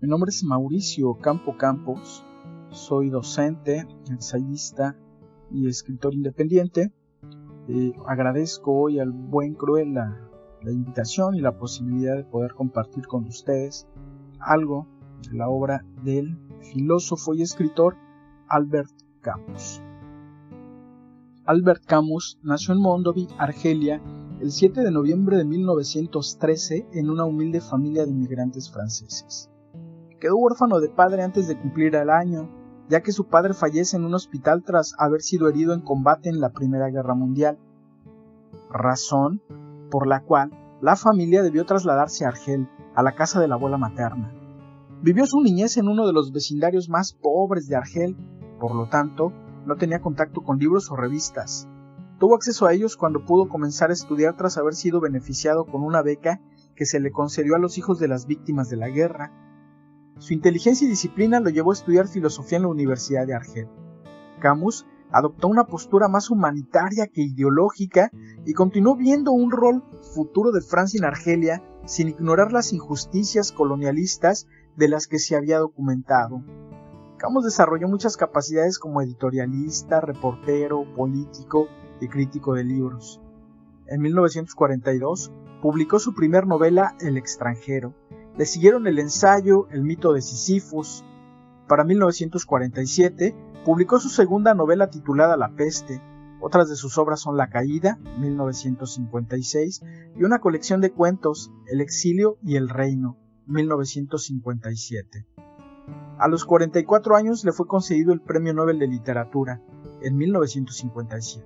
Mi nombre es Mauricio Campo Campos, soy docente, ensayista y escritor independiente. Eh, agradezco hoy al buen Cruel la, invitación y la posibilidad de poder compartir con ustedes algo de la obra del filósofo y escritor Albert Camus. Albert Camus nació en Mondovì, Argelia, el 7 de noviembre de 1913 en una humilde familia de inmigrantes franceses. Quedó huérfano de padre antes de cumplir el año, ya que su padre fallece en un hospital tras haber sido herido en combate en la Primera Guerra Mundial, razón por la cual la familia debió trasladarse a Argel, a la casa de la abuela materna. Vivió su niñez en uno de los vecindarios más pobres de Argel, por lo tanto, no tenía contacto con libros o revistas. Tuvo acceso a ellos cuando pudo comenzar a estudiar tras haber sido beneficiado con una beca que se le concedió a los hijos de las víctimas de la guerra. Su inteligencia y disciplina lo llevó a estudiar filosofía en la Universidad de Argel. Camus adoptó una postura más humanitaria que ideológica y continuó viendo un rol futuro de Francia en Argelia sin ignorar las injusticias colonialistas de las que se había documentado. Camus desarrolló muchas capacidades como editorialista, reportero, político y crítico de libros. En 1942 publicó su primer novela El extranjero. Le siguieron el ensayo El mito de Sísifos. Para 1947 publicó su segunda novela titulada La peste. Otras de sus obras son La caída, 1956, y una colección de cuentos, El exilio y el reino, 1957. A los 44 años le fue concedido el Premio Nobel de Literatura, en 1957.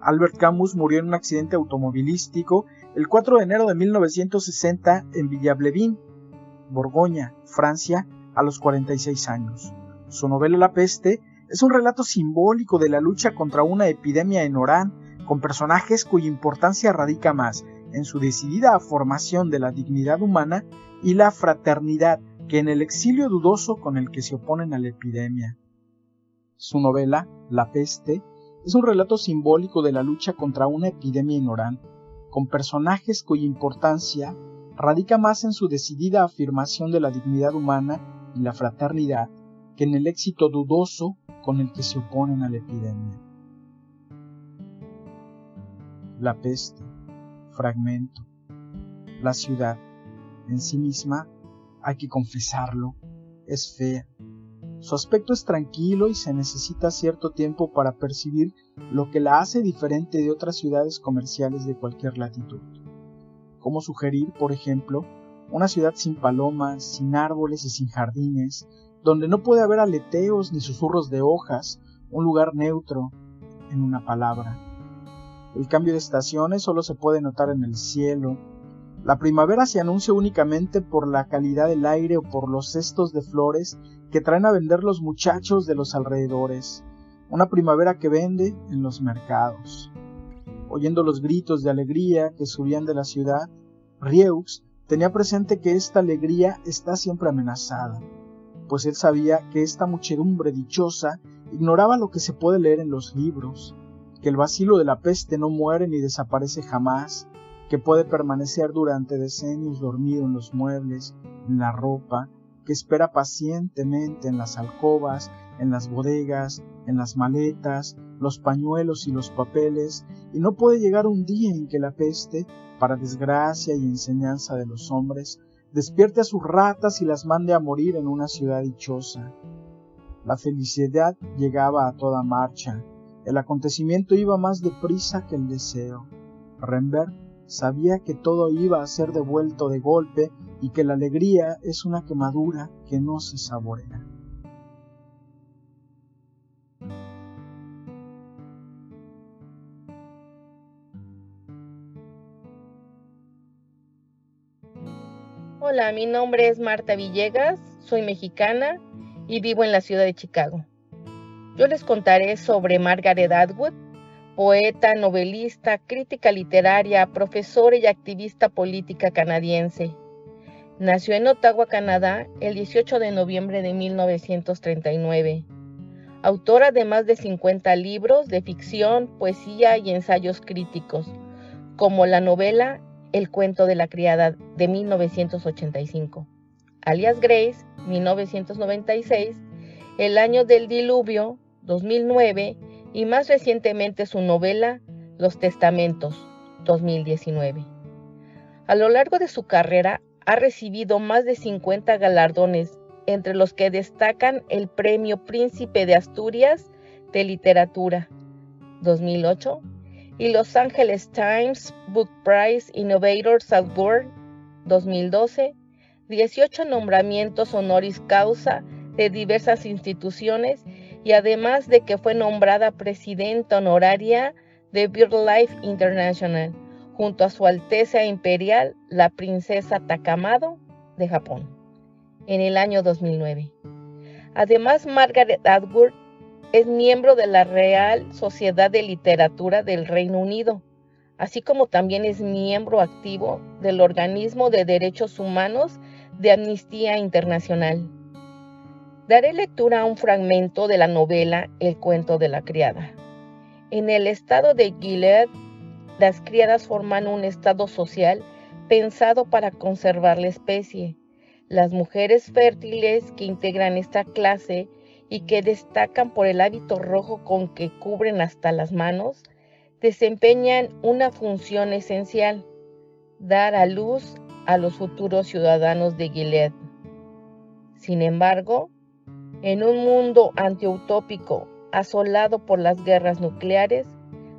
Albert Camus murió en un accidente automovilístico el 4 de enero de 1960 en Villablevin, Borgoña, Francia, a los 46 años. Su novela La peste es un relato simbólico de la lucha contra una epidemia en Orán, con personajes cuya importancia radica más en su decidida formación de la dignidad humana y la fraternidad que en el exilio dudoso con el que se oponen a la epidemia. Su novela, La peste, es un relato simbólico de la lucha contra una epidemia Orán, con personajes cuya importancia radica más en su decidida afirmación de la dignidad humana y la fraternidad que en el éxito dudoso con el que se oponen a la epidemia. La peste, fragmento, la ciudad, en sí misma, hay que confesarlo, es fea. Su aspecto es tranquilo y se necesita cierto tiempo para percibir lo que la hace diferente de otras ciudades comerciales de cualquier latitud. Como sugerir, por ejemplo, una ciudad sin palomas, sin árboles y sin jardines, donde no puede haber aleteos ni susurros de hojas, un lugar neutro, en una palabra. El cambio de estaciones solo se puede notar en el cielo, la primavera se anuncia únicamente por la calidad del aire o por los cestos de flores que traen a vender los muchachos de los alrededores. Una primavera que vende en los mercados. Oyendo los gritos de alegría que subían de la ciudad, Rieux tenía presente que esta alegría está siempre amenazada, pues él sabía que esta muchedumbre dichosa ignoraba lo que se puede leer en los libros, que el vacilo de la peste no muere ni desaparece jamás, que puede permanecer durante decenios dormido en los muebles, en la ropa, que espera pacientemente en las alcobas, en las bodegas, en las maletas, los pañuelos y los papeles, y no puede llegar un día en que la peste, para desgracia y enseñanza de los hombres, despierte a sus ratas y las mande a morir en una ciudad dichosa. La felicidad llegaba a toda marcha, el acontecimiento iba más deprisa que el deseo. Rembert Sabía que todo iba a ser devuelto de golpe y que la alegría es una quemadura que no se saborea. Hola, mi nombre es Marta Villegas, soy mexicana y vivo en la ciudad de Chicago. Yo les contaré sobre Margaret Atwood, poeta, novelista, crítica literaria, profesora y activista política canadiense. Nació en Ottawa, Canadá, el 18 de noviembre de 1939. Autora de más de 50 libros de ficción, poesía y ensayos críticos, como la novela El cuento de la criada de 1985, alias Grace, 1996, El año del diluvio, 2009, y más recientemente su novela Los Testamentos, 2019. A lo largo de su carrera ha recibido más de 50 galardones, entre los que destacan el Premio Príncipe de Asturias de Literatura, 2008, y Los Angeles Times Book Prize Innovators Award, 2012, 18 nombramientos honoris causa de diversas instituciones y además de que fue nombrada presidenta honoraria de BirdLife International junto a su Alteza Imperial la Princesa Takamado de Japón en el año 2009. Además, Margaret Atwood es miembro de la Real Sociedad de Literatura del Reino Unido, así como también es miembro activo del Organismo de Derechos Humanos de Amnistía Internacional. Daré lectura a un fragmento de la novela El cuento de la criada. En el estado de Gilead, las criadas forman un estado social pensado para conservar la especie. Las mujeres fértiles que integran esta clase y que destacan por el hábito rojo con que cubren hasta las manos, desempeñan una función esencial, dar a luz a los futuros ciudadanos de Gilead. Sin embargo, en un mundo antiutópico, asolado por las guerras nucleares,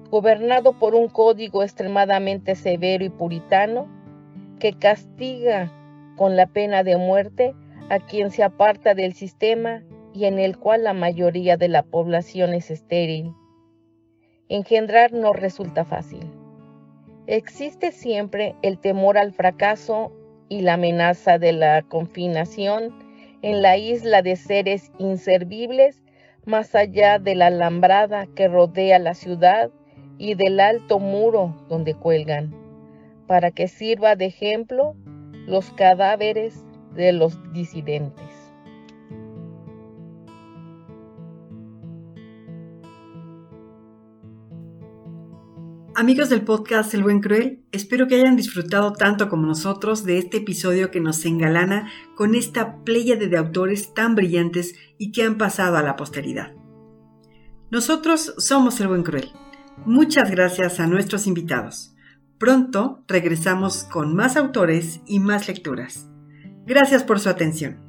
gobernado por un código extremadamente severo y puritano, que castiga con la pena de muerte a quien se aparta del sistema y en el cual la mayoría de la población es estéril. Engendrar no resulta fácil. Existe siempre el temor al fracaso y la amenaza de la confinación en la isla de seres inservibles más allá de la alambrada que rodea la ciudad y del alto muro donde cuelgan, para que sirva de ejemplo los cadáveres de los disidentes. Amigos del podcast El Buen Cruel, espero que hayan disfrutado tanto como nosotros de este episodio que nos engalana con esta playa de autores tan brillantes y que han pasado a la posteridad. Nosotros somos El Buen Cruel. Muchas gracias a nuestros invitados. Pronto regresamos con más autores y más lecturas. Gracias por su atención.